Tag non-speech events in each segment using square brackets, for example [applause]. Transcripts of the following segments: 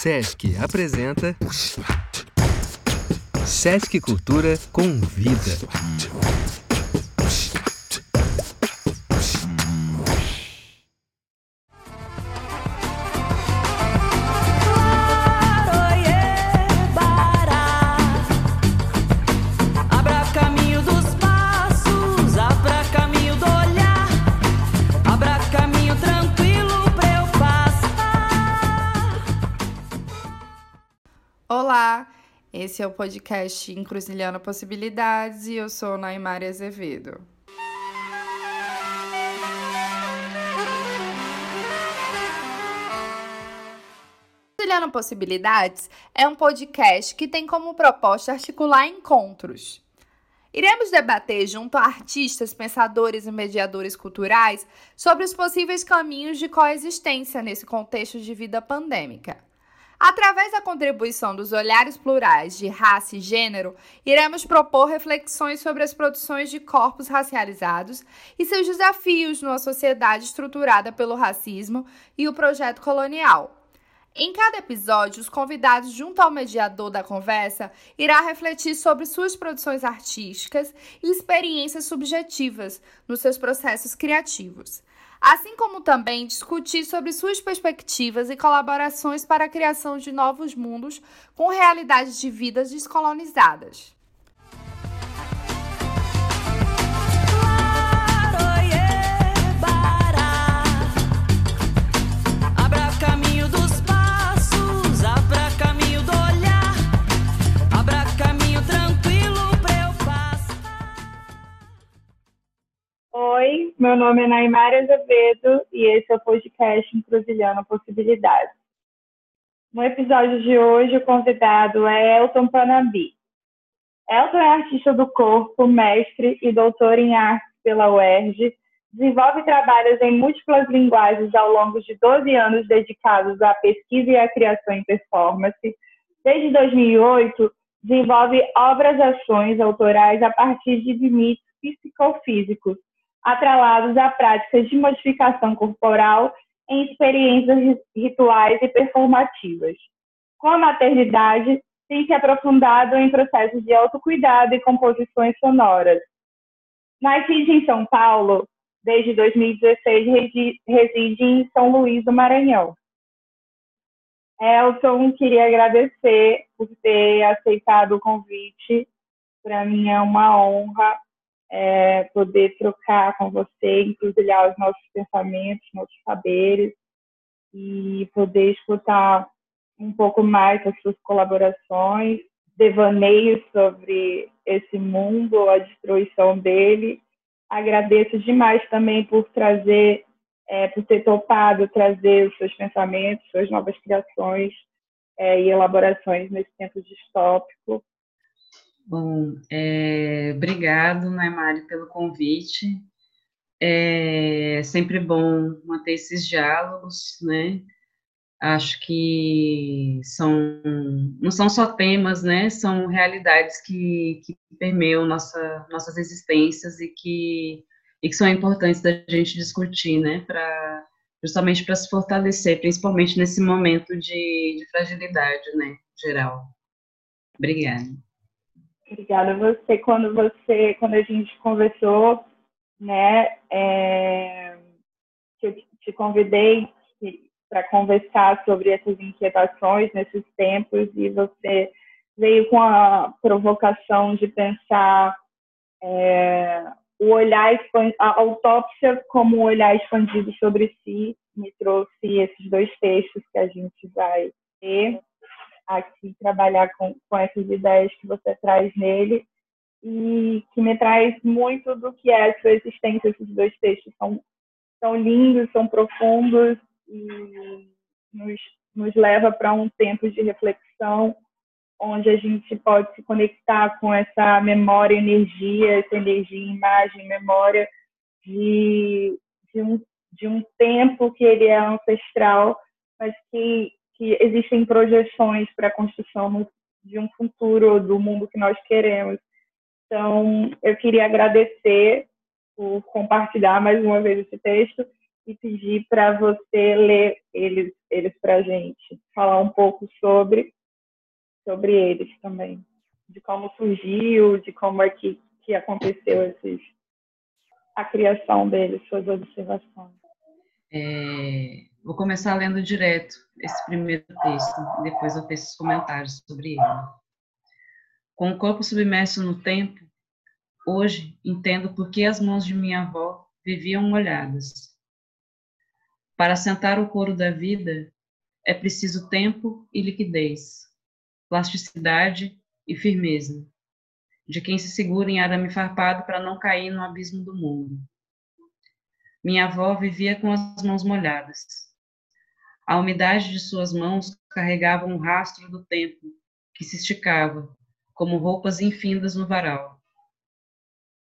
Sesc apresenta Sesc Cultura Convida. Esse é o podcast Encruzilhando Possibilidades e eu sou Naimari Azevedo. Encruzilhando Possibilidades é um podcast que tem como proposta articular encontros. Iremos debater junto a artistas, pensadores e mediadores culturais sobre os possíveis caminhos de coexistência nesse contexto de vida pandêmica. Através da contribuição dos olhares plurais de raça e gênero, iremos propor reflexões sobre as produções de corpos racializados e seus desafios numa sociedade estruturada pelo racismo e o projeto colonial. Em cada episódio, os convidados, junto ao mediador da conversa, irá refletir sobre suas produções artísticas e experiências subjetivas nos seus processos criativos assim como também discutir sobre suas perspectivas e colaborações para a criação de novos mundos com realidades de vidas descolonizadas. Oi, meu nome é Naimara Azevedo e esse é o podcast Encruzilhando Possibilidades. No episódio de hoje, o convidado é Elton Panambi. Elton é artista do corpo, mestre e doutor em arte pela UERJ, desenvolve trabalhos em múltiplas linguagens ao longo de 12 anos dedicados à pesquisa e à criação em performance. Desde 2008, desenvolve obras-ações autorais a partir de limites psicofísicos, atrelados a práticas de modificação corporal em experiências rituais e performativas. Com a maternidade, tem se aprofundado em processos de autocuidado e composições sonoras. Nascido em São Paulo, desde 2016 resi- reside em São Luís do Maranhão. Elton, queria agradecer por ter aceitado o convite. Para mim é uma honra é, poder trocar com você, encruzilhar os nossos pensamentos, nossos saberes e poder escutar um pouco mais as suas colaborações, devaneios sobre esse mundo, a destruição dele. Agradeço demais também por trazer, é, por ter topado trazer os seus pensamentos, suas novas criações é, e elaborações nesse tempo distópico. Bom, é, obrigado, Naimari, pelo convite. É sempre bom manter esses diálogos, né? Acho que são, não são só temas, né? São realidades que, que permeiam nossa, nossas existências e que, e que são importantes da gente discutir, né? Pra, justamente para se fortalecer, principalmente nesse momento de, de fragilidade, né? Geral. Obrigada. Obrigada a você. Quando você, quando a gente conversou, né, é, te, te convidei para conversar sobre essas inquietações nesses tempos e você veio com a provocação de pensar é, o olhar a autópsia como um olhar expandido sobre si me trouxe esses dois textos que a gente vai ter aqui trabalhar com, com essas ideias que você traz nele e que me traz muito do que é a sua existência. Esses dois textos são, são lindos, são profundos e nos, nos leva para um tempo de reflexão onde a gente pode se conectar com essa memória, energia, essa energia, imagem, memória de, de, um, de um tempo que ele é ancestral, mas que, que existem projeções para a construção de um futuro do mundo que nós queremos. Então, eu queria agradecer por compartilhar mais uma vez esse texto e pedir para você ler eles, eles para a gente. falar um pouco sobre, sobre eles também, de como surgiu, de como é que, que aconteceu esses, a criação deles, suas observações. É, vou começar lendo direto esse primeiro texto, depois eu faço os comentários sobre ele. Com o corpo submerso no tempo, hoje entendo por que as mãos de minha avó viviam molhadas. Para sentar o couro da vida, é preciso tempo e liquidez, plasticidade e firmeza, de quem se segura em arame farpado para não cair no abismo do mundo. Minha avó vivia com as mãos molhadas. A umidade de suas mãos carregava um rastro do tempo que se esticava, como roupas infindas no varal.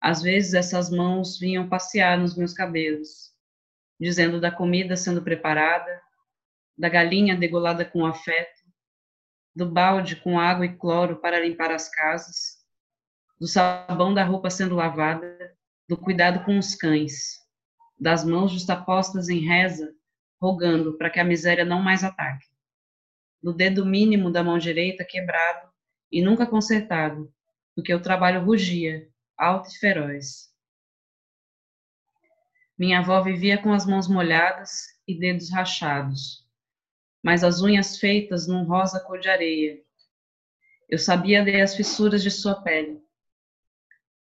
Às vezes essas mãos vinham passear nos meus cabelos, dizendo da comida sendo preparada, da galinha degolada com afeto, do balde com água e cloro para limpar as casas, do sabão da roupa sendo lavada, do cuidado com os cães, das mãos justapostas em reza, rogando para que a miséria não mais ataque, do dedo mínimo da mão direita quebrado e nunca consertado, porque o trabalho rugia, alto e feroz. Minha avó vivia com as mãos molhadas e dedos rachados, mas as unhas feitas num rosa cor de areia. Eu sabia ler as fissuras de sua pele.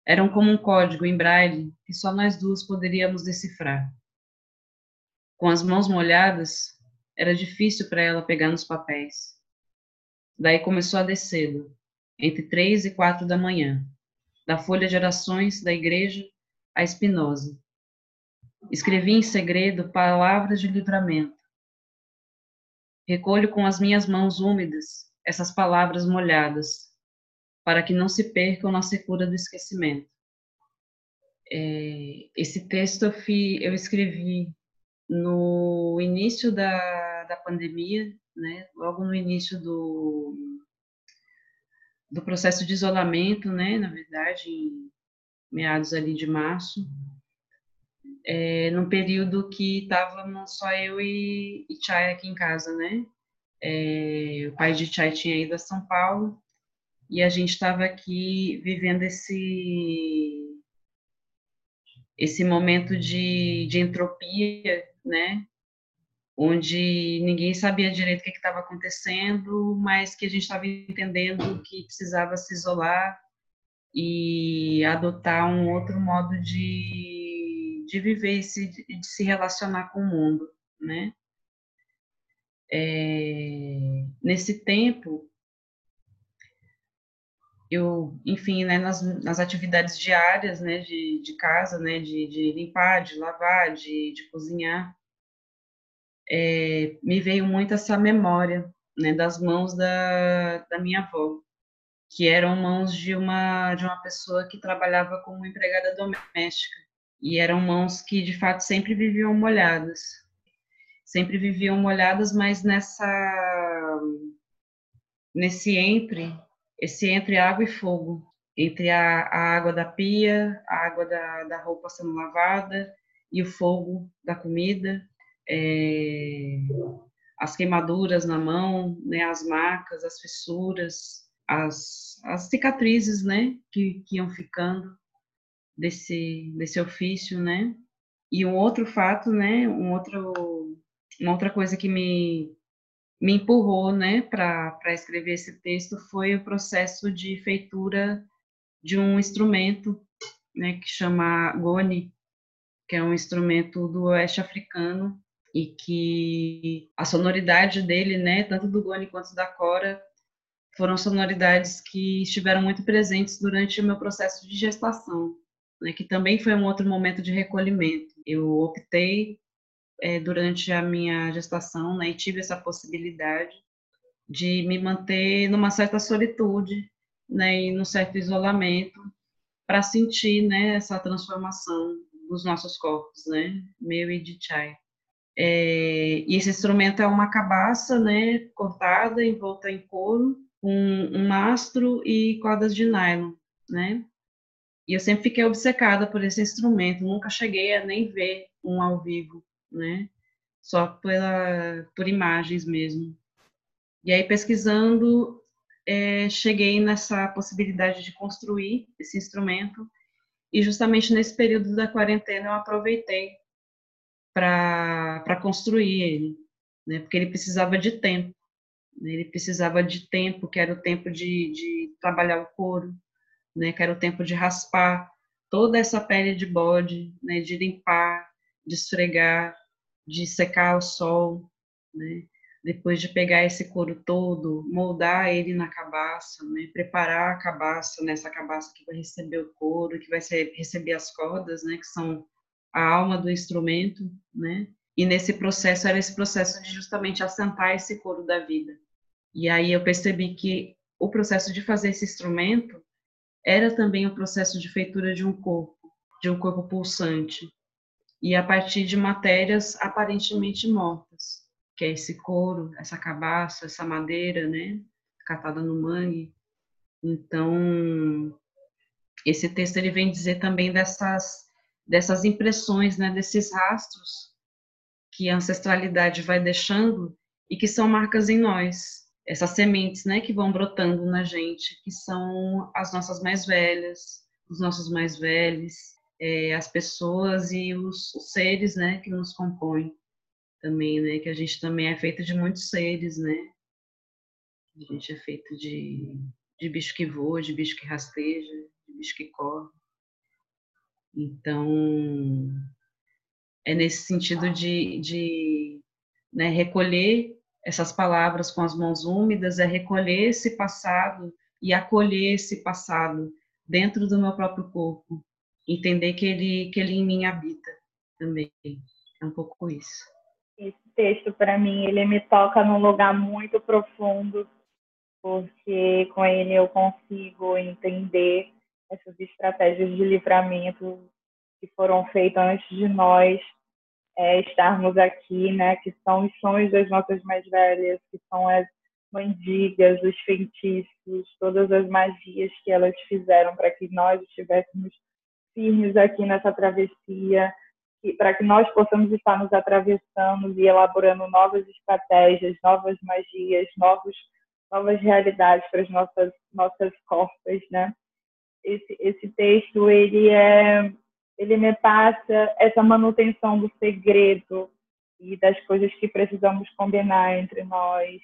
Eram como um código em braille que só nós duas poderíamos decifrar. Com as mãos molhadas, era difícil para ela pegar nos papéis. Daí começou a descer, entre três e quatro da manhã, da folha de orações da igreja à Espinosa. Escrevi em segredo palavras de livramento, Recolho com as minhas mãos úmidas essas palavras molhadas, para que não se percam na secura do esquecimento. É, esse texto eu, fi, eu, escrevi no início da, da pandemia, né, logo no início do, do processo de isolamento, né, na verdade, em meados ali de março, é, num período que estávamos só eu e, e Chay aqui em casa, né? É, o pai de Chay tinha ido a São Paulo e a gente estava aqui vivendo esse esse momento de, de entropia, né? Onde ninguém sabia direito o que estava acontecendo, mas que a gente estava entendendo que precisava se isolar e adotar um outro modo de de viver e de, de se relacionar com o mundo, né? É, nesse tempo, eu, enfim, né, nas, nas atividades diárias, né, de, de casa, né, de, de limpar, de lavar, de, de cozinhar, é, me veio muito essa memória, né, das mãos da, da minha avó, que eram mãos de uma de uma pessoa que trabalhava como empregada doméstica e eram mãos que de fato sempre viviam molhadas. Sempre viviam molhadas, mas nessa nesse entre, esse entre água e fogo, entre a, a água da pia, a água da, da roupa sendo lavada e o fogo da comida, é, as queimaduras na mão, né, as marcas, as fissuras, as, as cicatrizes, né, que, que iam ficando desse, desse ofício, né? E um outro fato, né? Um outro, uma outra coisa que me, me empurrou, né, para escrever esse texto foi o processo de feitura de um instrumento, né, que chama goni, que é um instrumento do oeste africano e que a sonoridade dele, né, tanto do goni quanto da cora, foram sonoridades que estiveram muito presentes durante o meu processo de gestação né, que também foi um outro momento de recolhimento. Eu optei é, durante a minha gestação, né, e tive essa possibilidade de me manter numa certa solitude, né, e num certo isolamento, para sentir, né, essa transformação dos nossos corpos, né, meu e de Chai. É, e esse instrumento é uma cabaça, né, cortada, envolta em couro, com um mastro e cordas de nylon, né, e eu sempre fiquei obcecada por esse instrumento, nunca cheguei a nem ver um ao vivo, né? Só pela, por imagens mesmo. E aí, pesquisando, é, cheguei nessa possibilidade de construir esse instrumento, e justamente nesse período da quarentena eu aproveitei para construir ele, né, porque ele precisava de tempo. Né, ele precisava de tempo, que era o tempo de, de trabalhar o couro, né, que era o tempo de raspar toda essa pele de bode, né, de limpar, de esfregar, de secar ao sol, né, depois de pegar esse couro todo, moldar ele na cabaça, né, preparar a cabaça, nessa cabaça que vai receber o couro, que vai receber as cordas, né, que são a alma do instrumento, né, e nesse processo era esse processo de justamente assentar esse couro da vida. E aí eu percebi que o processo de fazer esse instrumento era também o processo de feitura de um corpo, de um corpo pulsante, e a partir de matérias aparentemente mortas, que é esse couro, essa cabaça, essa madeira, né, catada no mangue. Então, esse texto ele vem dizer também dessas dessas impressões, né, desses rastros que a ancestralidade vai deixando e que são marcas em nós. Essas sementes, né, que vão brotando na gente, que são as nossas mais velhas, os nossos mais velhos, é, as pessoas e os, seres, né, que nos compõem também, né, que a gente também é feito de muitos seres, né. A gente é feito de, de bicho que voa, de bicho que rasteja, de bicho que corre. Então, é nesse sentido de, de né, recolher essas palavras com as mãos úmidas, é recolher esse passado e acolher esse passado dentro do meu próprio corpo, entender que ele que ele em mim habita também. É um pouco isso. Esse texto para mim ele me toca num lugar muito profundo, porque com ele eu consigo entender essas estratégias de livramento que foram feitas antes de nós é, estarmos aqui, né? Que são os sonhos das nossas mais velhas, que são as mandigas, os feitiços, todas as magias que elas fizeram para que nós estivéssemos firmes aqui nessa travessia, para que nós possamos estar nos atravessando e elaborando novas estratégias, novas magias, novos, novas realidades para as nossas nossas corpas, né? Esse, esse texto ele é ele me passa essa manutenção do segredo e das coisas que precisamos combinar entre nós.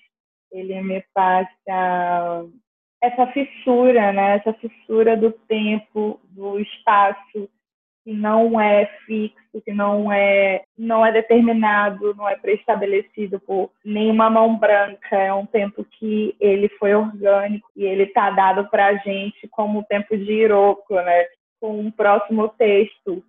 Ele me passa essa fissura, né? Essa fissura do tempo, do espaço que não é fixo, que não é não é determinado, não é preestabelecido por nenhuma mão branca. É um tempo que ele foi orgânico e ele está dado para a gente como o tempo de Iroko, né? com um próximo texto,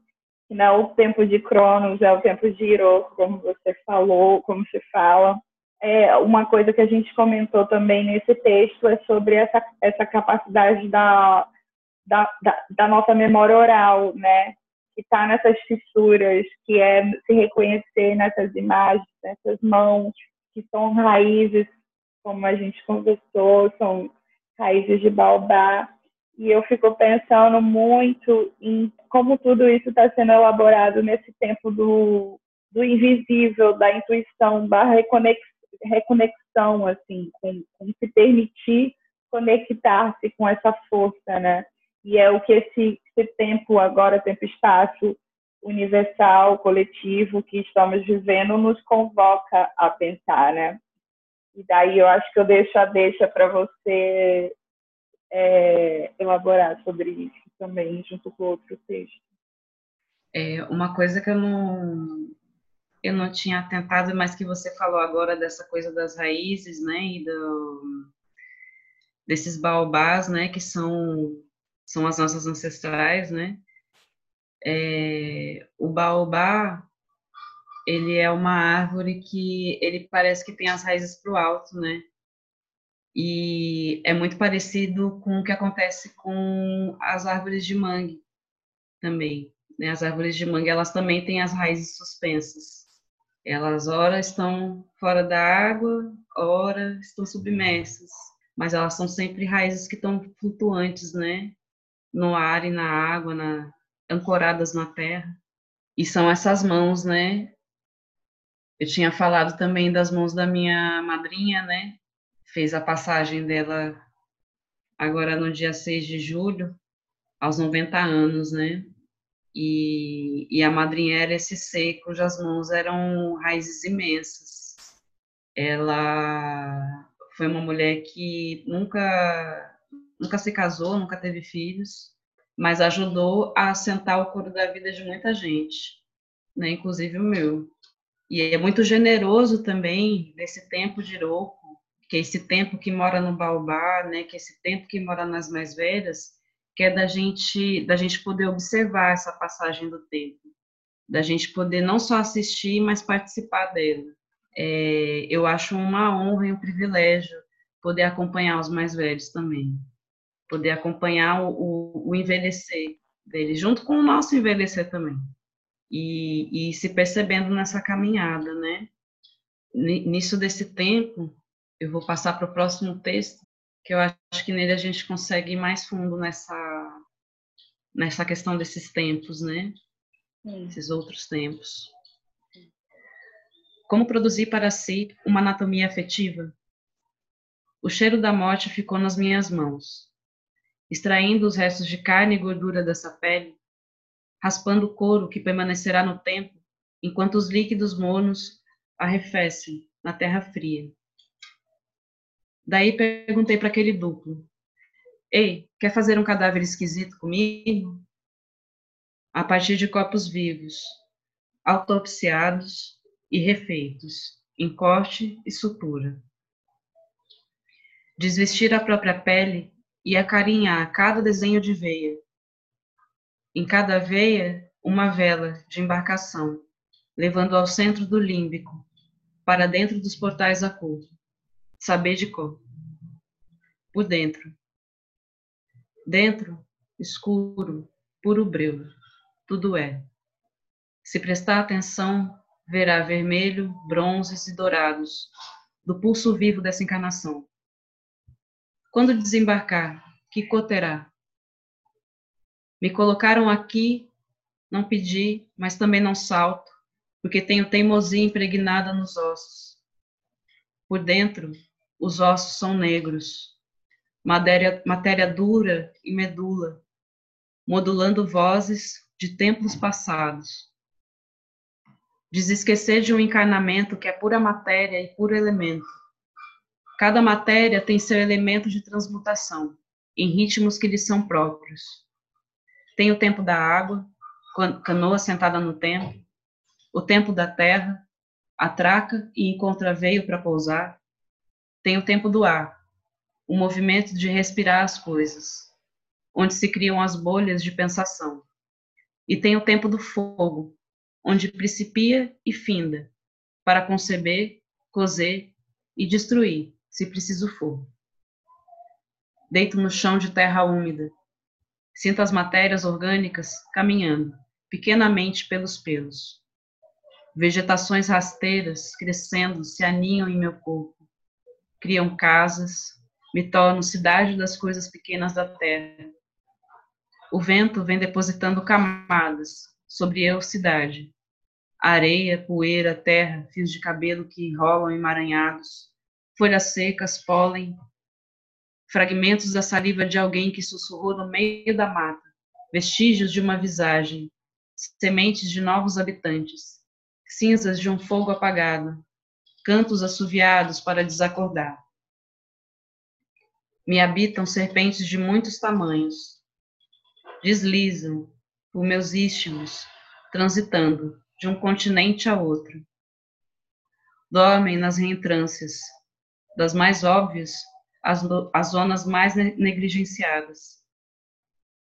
que não é o tempo de Cronos, é o tempo de Iroko, como você falou, como se fala. É, uma coisa que a gente comentou também nesse texto é sobre essa, essa capacidade da, da, da, da nossa memória oral, né? Que está nessas fissuras, que é se reconhecer nessas imagens, nessas mãos, que são raízes, como a gente conversou, são raízes de baobá, e eu fico pensando muito em como tudo isso está sendo elaborado nesse tempo do, do invisível, da intuição, da reconex, reconexão, assim, com, com se permitir conectar-se com essa força, né? E é o que esse, esse tempo agora, tempo-espaço universal, coletivo que estamos vivendo nos convoca a pensar, né? E daí eu acho que eu deixo a deixa para você é, elaborar sobre isso também, junto com outro texto. É, uma coisa que eu não, eu não tinha tentado, mas que você falou agora dessa coisa das raízes, né, e do, desses baobás, né, que são, são as nossas ancestrais, né, é, o baobá, ele é uma árvore que ele parece que tem as raízes para o alto, né, e é muito parecido com o que acontece com as árvores de mangue também. Né? As árvores de mangue, elas também têm as raízes suspensas. Elas, ora, estão fora da água, ora, estão submersas. Mas elas são sempre raízes que estão flutuantes, né? No ar e na água, na, ancoradas na terra. E são essas mãos, né? Eu tinha falado também das mãos da minha madrinha, né? fez a passagem dela agora no dia 6 de julho, aos 90 anos, né? E, e a madrinha era esse ser cujas mãos eram raízes imensas. Ela foi uma mulher que nunca, nunca se casou, nunca teve filhos, mas ajudou a assentar o coro da vida de muita gente, né? inclusive o meu. E é muito generoso também nesse tempo de Iroco, que é esse tempo que mora no baobá, né, que é esse tempo que mora nas mais velhas, que é da gente, da gente poder observar essa passagem do tempo, da gente poder não só assistir, mas participar dela. É, eu acho uma honra e um privilégio poder acompanhar os mais velhos também, poder acompanhar o, o, o envelhecer deles, junto com o nosso envelhecer também, e, e se percebendo nessa caminhada, né? Nisso desse tempo, eu vou passar para o próximo texto, que eu acho que nele a gente consegue ir mais fundo nessa, nessa questão desses tempos, né? Sim. Esses outros tempos. Como produzir para si uma anatomia afetiva? O cheiro da morte ficou nas minhas mãos. Extraindo os restos de carne e gordura dessa pele, raspando o couro que permanecerá no tempo, enquanto os líquidos mornos arrefecem na terra fria. Daí perguntei para aquele duplo: Ei, quer fazer um cadáver esquisito comigo? A partir de corpos vivos, autopsiados e refeitos, em corte e sutura. Desvestir a própria pele e acarinhar cada desenho de veia. Em cada veia, uma vela de embarcação, levando ao centro do límbico, para dentro dos portais da cor saber de cor. Por dentro. Dentro, escuro, puro breu, tudo é. Se prestar atenção, verá vermelho, bronzes e dourados, do pulso vivo dessa encarnação. Quando desembarcar, que cor terá? Me colocaram aqui, não pedi, mas também não salto, porque tenho teimosia impregnada nos ossos. Por dentro, os ossos são negros, matéria, matéria dura e medula, modulando vozes de tempos passados. Desesquecer de um encarnamento que é pura matéria e puro elemento. Cada matéria tem seu elemento de transmutação, em ritmos que lhe são próprios. Tem o tempo da água, canoa sentada no tempo, o tempo da terra, atraca e encontra veio para pousar, tem o tempo do ar, o movimento de respirar as coisas, onde se criam as bolhas de pensação. E tem o tempo do fogo, onde principia e finda, para conceber, cozer e destruir, se preciso for. Deito no chão de terra úmida, sinto as matérias orgânicas caminhando, pequenamente pelos pelos. Vegetações rasteiras crescendo se aninham em meu corpo criam casas, me torno cidade das coisas pequenas da terra. O vento vem depositando camadas sobre eu, cidade. Areia, poeira, terra, fios de cabelo que rolam emaranhados, folhas secas, pólen, fragmentos da saliva de alguém que sussurrou no meio da mata, vestígios de uma visagem, sementes de novos habitantes, cinzas de um fogo apagado, cantos assoviados para desacordar. Me habitam serpentes de muitos tamanhos. Deslizam por meus istmos, transitando de um continente a outro. Dormem nas reentrâncias, das mais óbvias às, às zonas mais negligenciadas.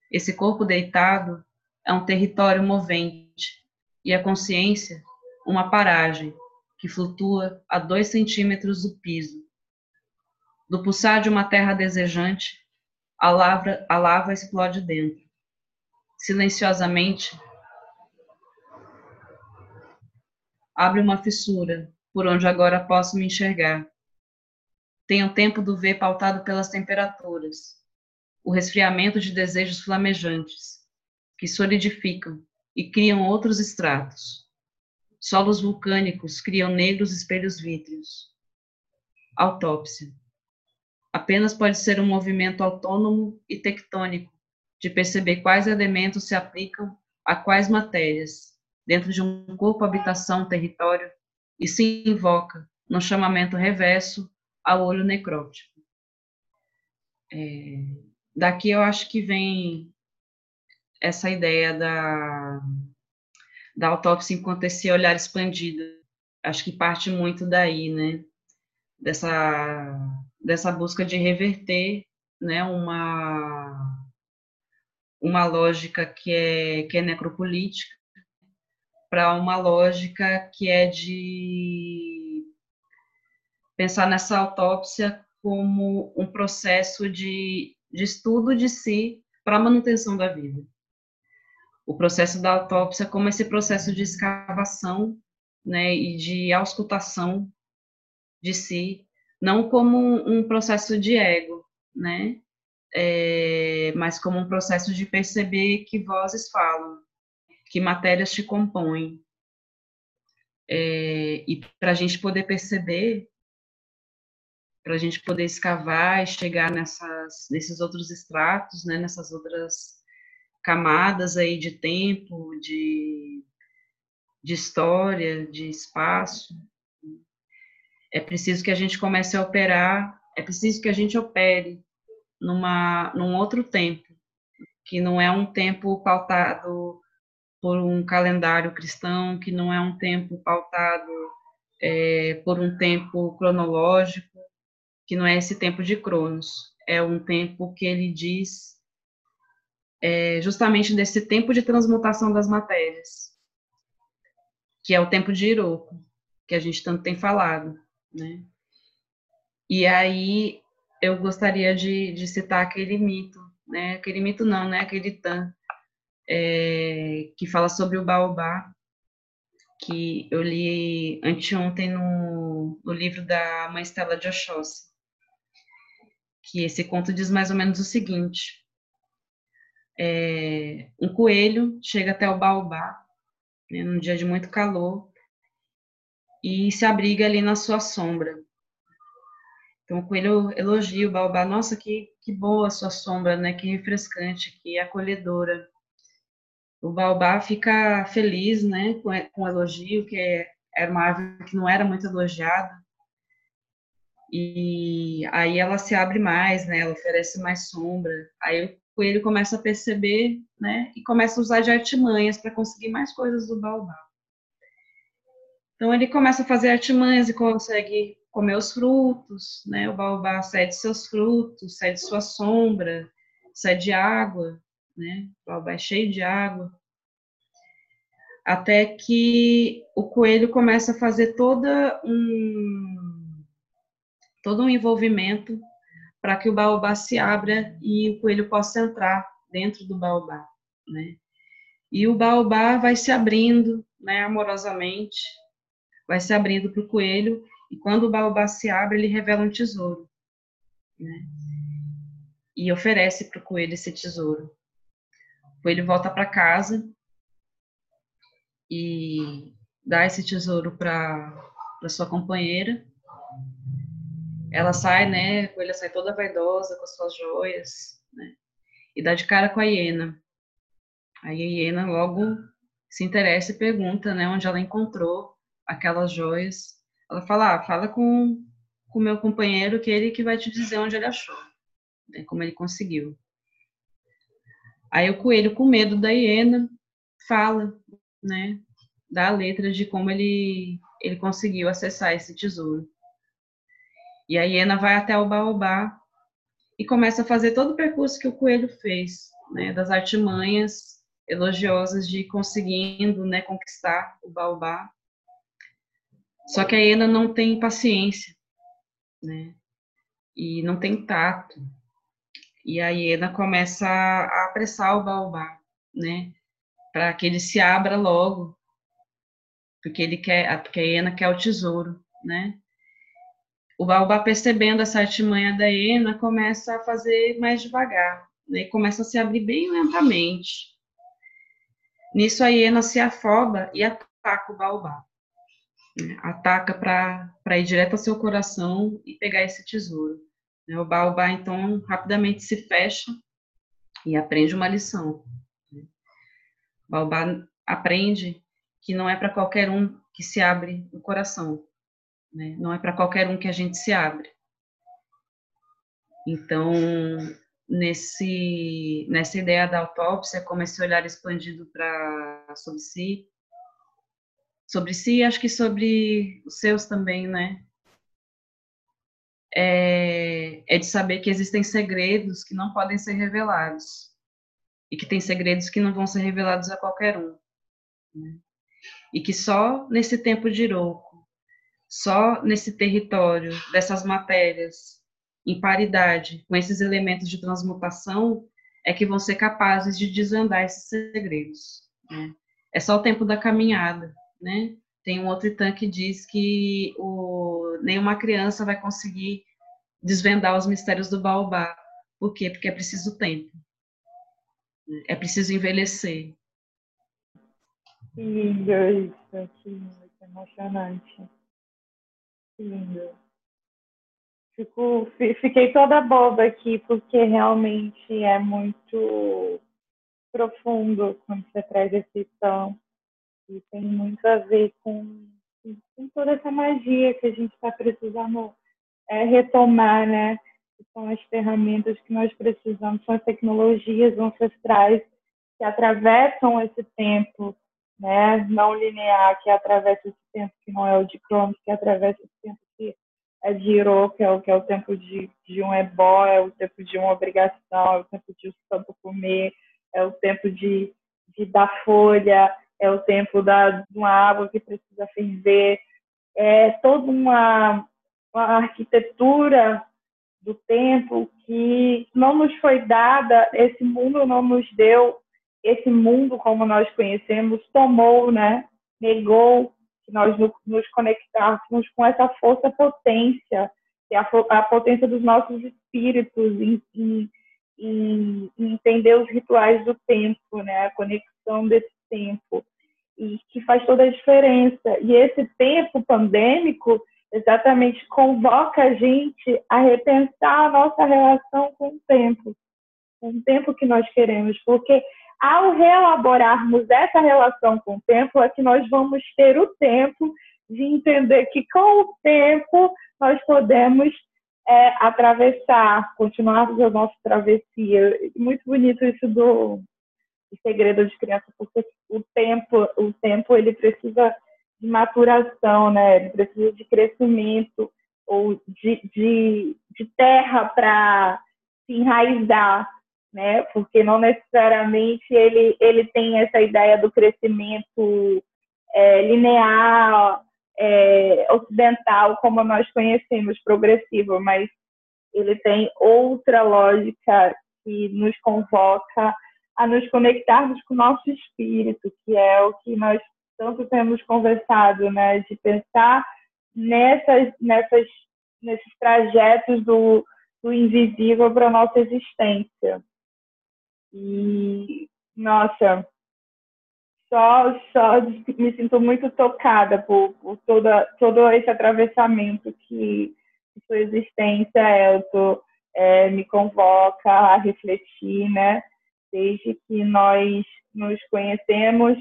Esse corpo deitado é um território movente e a consciência uma paragem que flutua a dois centímetros do piso. Do pulsar de uma terra desejante, a lava, a lava explode dentro. Silenciosamente, abre uma fissura por onde agora posso me enxergar. Tenho tempo do ver pautado pelas temperaturas, o resfriamento de desejos flamejantes, que solidificam e criam outros estratos. Solos vulcânicos criam negros espelhos vítreos. Autópsia. apenas pode ser um movimento autônomo e tectônico, de perceber quais elementos se aplicam a quais matérias, dentro de um corpo, habitação, território, e se invoca, no chamamento reverso, ao olho necrótico. É, daqui eu acho que vem essa ideia da, da autópsia enquanto esse olhar expandido. Acho que parte muito daí, né? Dessa, dessa busca de reverter né, uma, uma lógica que é, que é necropolítica para uma lógica que é de pensar nessa autópsia como um processo de, de estudo de si para a manutenção da vida. O processo da autópsia como esse processo de escavação né, e de auscultação de si, não como um processo de ego, né, é, mas como um processo de perceber que vozes falam, que matérias te compõem. É, e para a gente poder perceber, para a gente poder escavar e chegar nessas, nesses outros estratos, né, nessas outras camadas aí de tempo, de, de história, de espaço, é preciso que a gente comece a operar, é preciso que a gente opere numa, num outro tempo, que não é um tempo pautado por um calendário cristão, que não é um tempo pautado é, por um tempo cronológico, que não é esse tempo de Cronos, é um tempo que ele diz é, justamente desse tempo de transmutação das matérias, que é o tempo de Iroko, que a gente tanto tem falado, né? E aí eu gostaria de, de citar aquele mito, né? Aquele mito não, né? Aquele tan é, que fala sobre o baobá, que eu li anteontem no, no livro da mãe Stella de Oxóssi, que esse conto diz mais ou menos o seguinte, é, um coelho chega até o baobá, né, num dia de muito calor, e se abriga ali na sua sombra. Então o coelho elogia o baobá, nossa, que, que boa a sua sombra, né, que refrescante, que acolhedora o baobá fica feliz, né, com, com o elogio, que é, era uma árvore que não era muito elogiada. E aí ela se abre mais, né, ela oferece mais sombra. Aí coelho começa a perceber, né, e começa a usar de artimanhas para conseguir mais coisas do baobá. Então ele começa a fazer artimanhas e consegue comer os frutos, né? O baobá cede seus frutos, cede sua sombra, cede água, né? O baobá é cheio de água. Até que o coelho começa a fazer toda um, todo um envolvimento para que o baobá se abra e o coelho possa entrar dentro do baobá, né? E o baobá vai se abrindo, né, amorosamente, vai se abrindo para o coelho, e quando o baobá se abre, ele revela um tesouro, né? E oferece para o coelho esse tesouro. O coelho volta para casa e dá esse tesouro para sua companheira. Ela sai, né? A coelha sai toda vaidosa com as suas joias, né? E dá de cara com a hiena. Aí a hiena logo se interessa e pergunta, né, onde ela encontrou aquelas joias. Ela fala, ah, fala com o meu companheiro que ele que vai te dizer onde ele achou, né, como ele conseguiu. Aí o coelho, com medo da hiena, fala, né, da letra de como ele, ele conseguiu acessar esse tesouro. E a hiena vai até o baobá e começa a fazer todo o percurso que o coelho fez, né, das artimanhas elogiosas de conseguindo, né, conquistar o baobá. Só que a hiena não tem paciência, né, e não tem tato. E a hiena começa a apressar o baobá, né? Para que ele se abra logo, porque ele quer, porque a hiena quer o tesouro, né? O baobá percebendo essa artimanha da hiena começa a fazer mais devagar, né? E começa a se abrir bem lentamente. Nisso a hiena se afoba e ataca o baobá. Né? Ataca para ir direto ao seu coração e pegar esse tesouro. Né? O baobá, então, rapidamente se fecha e aprende uma lição. Né? O baobá aprende que não é para qualquer um que se abre o coração, né? não é para qualquer um que a gente se abre. Então, nesse, nessa ideia da autópsia, como esse olhar expandido para sobre si, sobre si, acho que sobre os seus também, né? É, é de saber que existem segredos que não podem ser revelados e que tem segredos que não vão ser revelados a qualquer um. Né? E que só nesse tempo de Iroco, só nesse território dessas matérias em paridade com esses elementos de transmutação é que vão ser capazes de desvendar esses segredos. Né? É só o tempo da caminhada, né? Tem um outro Itã que diz que o, nenhuma criança vai conseguir desvendar os mistérios do baobá. Por quê? Porque é preciso tempo. É preciso envelhecer. Que lindo isso, que emocionante. Que lindo. Fico, fiquei toda boba aqui, porque realmente é muito profundo quando você traz esse tom e tem muito a ver com, com toda essa magia que a gente está precisando é, retomar, né? são as ferramentas que nós precisamos, são as tecnologias ancestrais que atravessam esse tempo, né? Não linear, que atravessa esse tempo que não é o de Cronos, que atravessa esse tempo que é de Iro, que é o que é o tempo de, de um ebó, é o tempo de uma obrigação, é o tempo de o santo comer, é o tempo de, de dar folha, é o tempo da, de uma água que precisa ferver, é toda uma, uma arquitetura do tempo que não nos foi dada, esse mundo não nos deu, esse mundo como nós conhecemos tomou, né? Negou que nós nos conectássemos com essa força potência, que é a, a potência dos nossos espíritos em, em, em, entender os rituais do tempo, né? A conexão desse tempo e que faz toda a diferença. E esse tempo pandêmico exatamente convoca a gente a repensar a nossa relação com o tempo, com o tempo que nós queremos, porque ao reelaborarmos essa relação com o tempo é que nós vamos ter o tempo de entender que com o tempo nós podemos é, atravessar, continuarmos a nossa travessia. Muito bonito isso do, do segredo de criança, porque o tempo, o tempo ele precisa de maturação, né? Ele precisa de crescimento ou de, de, de terra para se enraizar, né? Porque não necessariamente ele, ele tem essa ideia do crescimento é, linear, é, ocidental, como nós conhecemos, progressivo, mas ele tem outra lógica que nos convoca a nos conectarmos com o nosso espírito, que é o que nós tanto temos conversado, né, de pensar nessas, nessas, nesses trajetos do, do invisível para a nossa existência. E, nossa, só, só me sinto muito tocada por, por toda, todo esse atravessamento que, sua existência, Elton, é, me convoca a refletir, né? Desde que nós nos conhecemos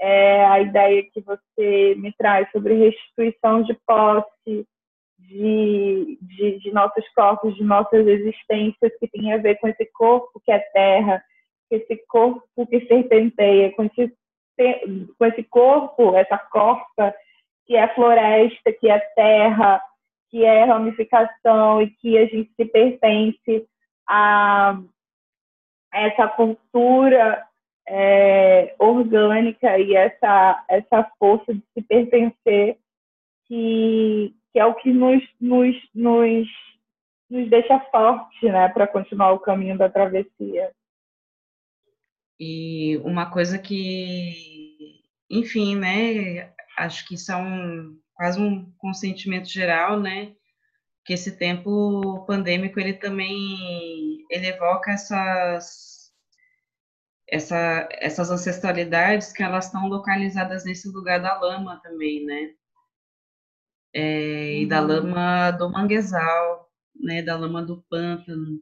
é, a ideia que você me traz sobre restituição de posse de, de, de, nossos corpos, de nossas existências, que tem a ver com esse corpo que é terra, esse corpo que serpenteia, com esse, com esse corpo, essa corpa que é floresta, que é terra, que é ramificação e que a gente se pertence a essa cultura é, orgânica e essa, essa força de se pertencer que, que é o que nos, nos, nos, nos deixa forte né, para continuar o caminho da travessia. E uma coisa que, enfim, né, acho que isso é um, quase um consentimento geral, né, que esse tempo pandêmico ele também ele evoca essas essa, essas ancestralidades que elas estão localizadas nesse lugar da lama também, né? É, e da uhum. lama do manguezal, né, da lama do pântano,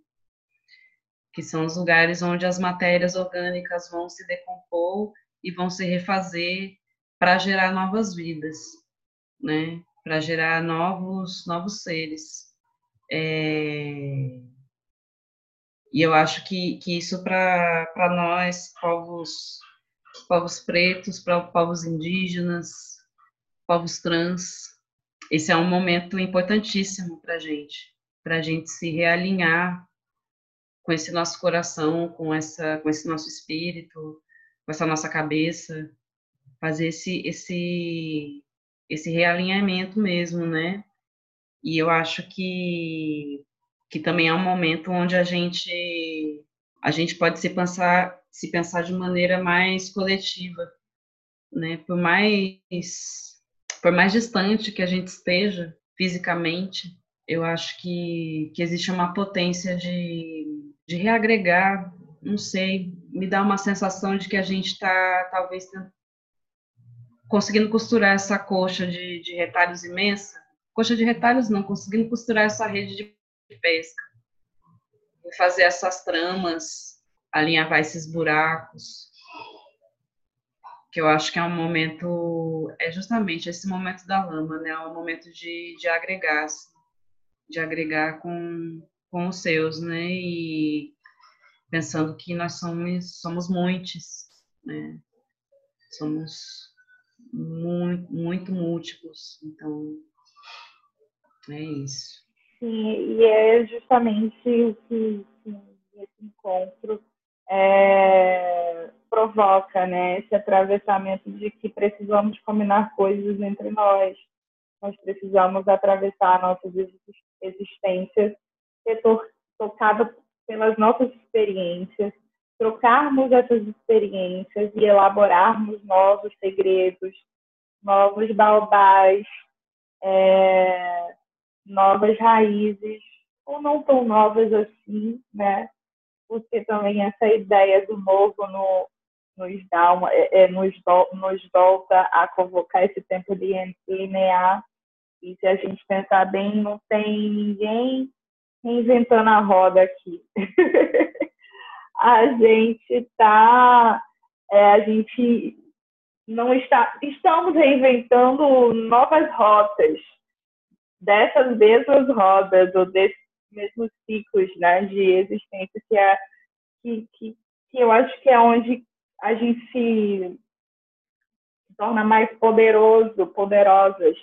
que são os lugares onde as matérias orgânicas vão se decompor e vão se refazer para gerar novas vidas, né? Para gerar novos novos seres. É... E eu acho que, que isso para nós, povos, povos pretos, para povos indígenas, povos trans, esse é um momento importantíssimo para gente, para a gente se realinhar com esse nosso coração, com essa, com esse nosso espírito, com essa nossa cabeça, fazer esse, esse, esse realinhamento mesmo, né? E eu acho que, que também é um momento onde a gente a gente pode se pensar se pensar de maneira mais coletiva, né? Por mais por mais distante que a gente esteja fisicamente, eu acho que, que existe uma potência de, de reagregar, não sei, me dá uma sensação de que a gente está talvez conseguindo costurar essa coxa de, de retalhos imensa, coxa de retalhos não, conseguindo costurar essa rede de pesca, e fazer essas tramas, alinhavar esses buracos, que eu acho que é um momento, é justamente esse momento da lama, né? É um momento de, de agregar, assim, de agregar com, com os seus, né? E pensando que nós somos, somos muitos, né? Somos muito, muito múltiplos, então é isso. Sim, e é justamente o que, que esse encontro é, provoca, né? Esse atravessamento de que precisamos combinar coisas entre nós, nós precisamos atravessar nossas existências, ser tocada pelas nossas experiências, trocarmos essas experiências e elaborarmos novos segredos, novos baobás, é, novas raízes, ou não tão novas assim, né? Porque também essa ideia do novo no, nos dá uma, é, é nos, do, nos volta a convocar esse tempo de linear. E se a gente pensar bem, não tem ninguém reinventando a roda aqui. [laughs] a gente está, é, a gente não está, estamos reinventando novas rotas dessas mesmas rodas ou desses mesmos ciclos né, de existência que, é, que, que, que eu acho que é onde a gente se torna mais poderoso, poderosas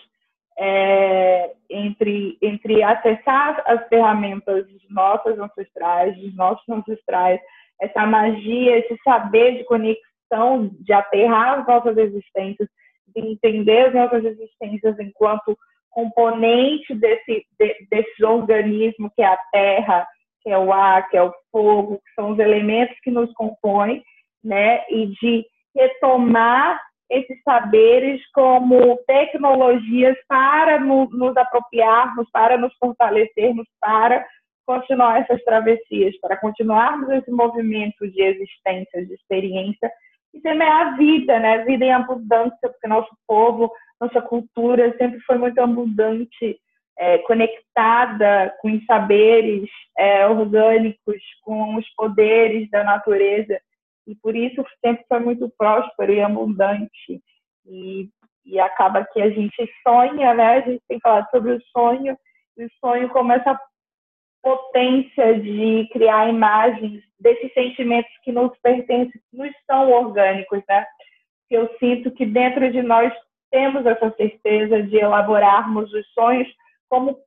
é, entre, entre acessar as ferramentas nossas ancestrais, dos nossos ancestrais, essa magia, esse saber de conexão, de aterrar as nossas existências, de entender as nossas existências enquanto componente desse, de, desse organismo que é a terra, que é o ar, que é o fogo, que são os elementos que nos compõem, né? E de retomar esses saberes como tecnologias para no, nos apropriarmos, para nos fortalecermos, para continuar essas travessias, para continuarmos esse movimento de existência, de experiência e semear a vida, né? Vida em abundância, porque nosso povo, nossa cultura sempre foi muito abundante, é, conectada com os saberes é, orgânicos, com os poderes da natureza e por isso sempre foi muito próspero e abundante. E, e acaba que a gente sonha, né? A gente tem falado sobre o sonho, e o sonho como essa potência de criar imagens desses sentimentos que nos pertencem, que nos são orgânicos, né? Eu sinto que dentro de nós temos essa certeza de elaborarmos os sonhos como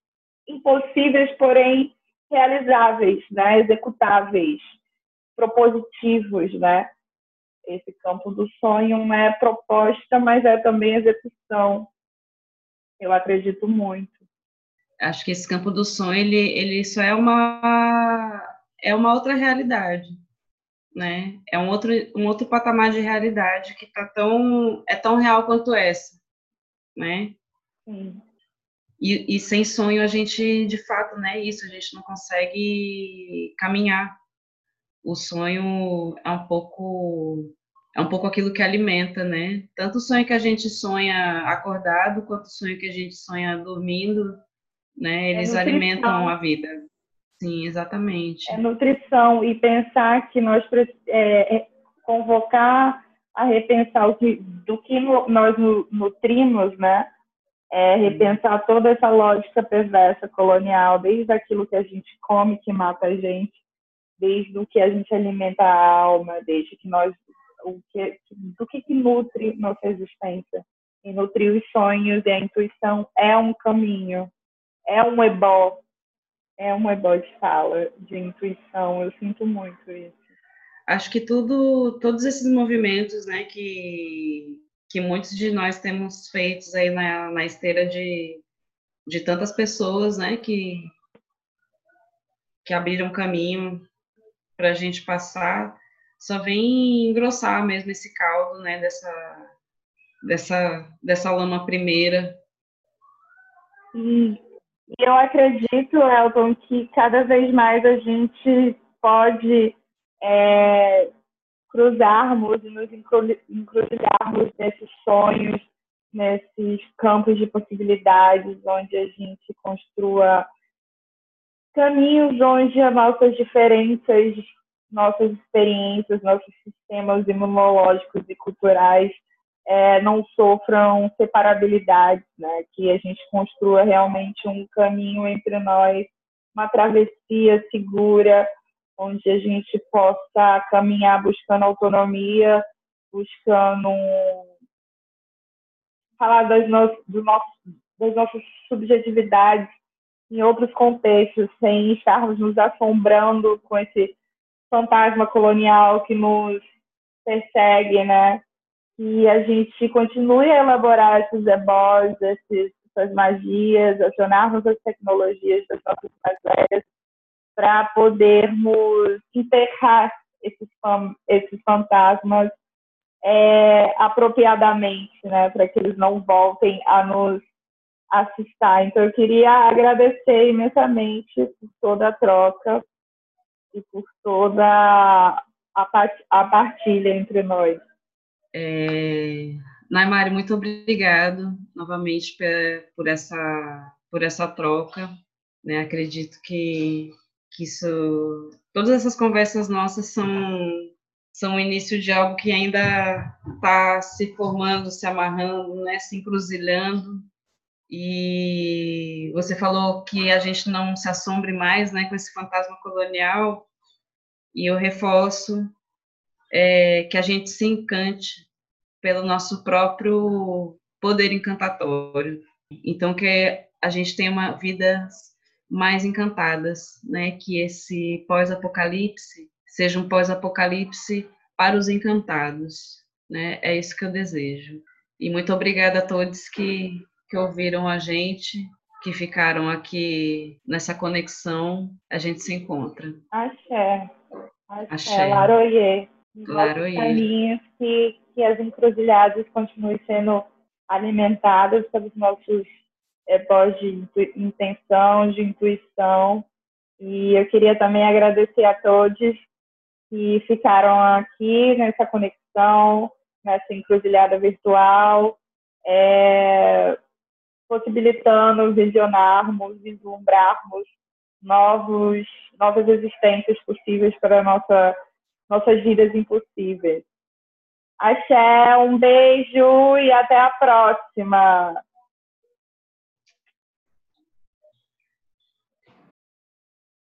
impossíveis, porém realizáveis, né? executáveis propositivos, né? Esse campo do sonho não é proposta, mas é também execução. Eu acredito muito. Acho que esse campo do sonho, ele, ele só é uma é uma outra realidade, né? É um outro um outro patamar de realidade que tá tão é tão real quanto essa, né? Sim. E, e sem sonho a gente, de fato, né? Isso a gente não consegue caminhar o sonho é um pouco é um pouco aquilo que alimenta, né? Tanto o sonho que a gente sonha acordado, quanto o sonho que a gente sonha dormindo, né? Eles é alimentam a vida. Sim, exatamente. É nutrição e pensar que nós é, é, convocar a repensar o que, do que nós nutrimos, né? É, repensar toda essa lógica perversa colonial, desde aquilo que a gente come que mata a gente, desde o que a gente alimenta a alma, desde que nós o que, do que, que nutre nossa existência. E nutrir os sonhos e a intuição é um caminho, é um ebó, é um ebó de fala, de intuição. Eu sinto muito isso. Acho que tudo, todos esses movimentos, né, que, que muitos de nós temos feitos aí na, na esteira de, de tantas pessoas, né, que, que abriram caminho para a gente passar, só vem engrossar mesmo esse caldo, né, dessa, dessa, dessa lama primeira. E eu acredito, Elton, que cada vez mais a gente pode é, cruzarmos e nos encruzilharmos nesses sonhos, nesses campos de possibilidades, onde a gente construa caminhos onde as nossas diferenças, nossas experiências, nossos sistemas imunológicos e culturais é, não sofram separabilidades, né? que a gente construa realmente um caminho entre nós, uma travessia segura, onde a gente possa caminhar buscando autonomia, buscando falar das, no, nosso, das nossas subjetividades em outros contextos, sem estarmos nos assombrando com esse fantasma colonial que nos persegue, né? Que a gente continue a elaborar esses ebós, esses, essas magias, acionarmos as tecnologias das nossas mais velhas para podermos enterrar esses, esses fantasmas é, apropriadamente, né, para que eles não voltem a nos assistir. Então, eu queria agradecer imensamente por toda a troca e por toda a, a partilha entre nós. É... Naimari, muito obrigado novamente por essa, por essa troca. Né? Acredito que que isso, todas essas conversas nossas são são o início de algo que ainda está se formando, se amarrando, né, se encruzilhando. E você falou que a gente não se assombre mais, né, com esse fantasma colonial. E eu reforço é, que a gente se encante pelo nosso próprio poder encantatório. Então que a gente tenha uma vida mais encantadas, né? Que esse pós-apocalipse seja um pós-apocalipse para os encantados, né? É isso que eu desejo. E muito obrigada a todos que, que ouviram a gente, que ficaram aqui nessa conexão. A gente se encontra. Axé. Axé. Axé. Laroyê. Laroyê. Que, que as encruzilhadas continuem sendo alimentadas pelos nossos é, voz de intenção, de intuição. E eu queria também agradecer a todos que ficaram aqui nessa conexão, nessa encruzilhada virtual, é, possibilitando visionarmos, vislumbrarmos novos, novas existências possíveis para nossa, nossas vidas impossíveis. Axé, um beijo e até a próxima!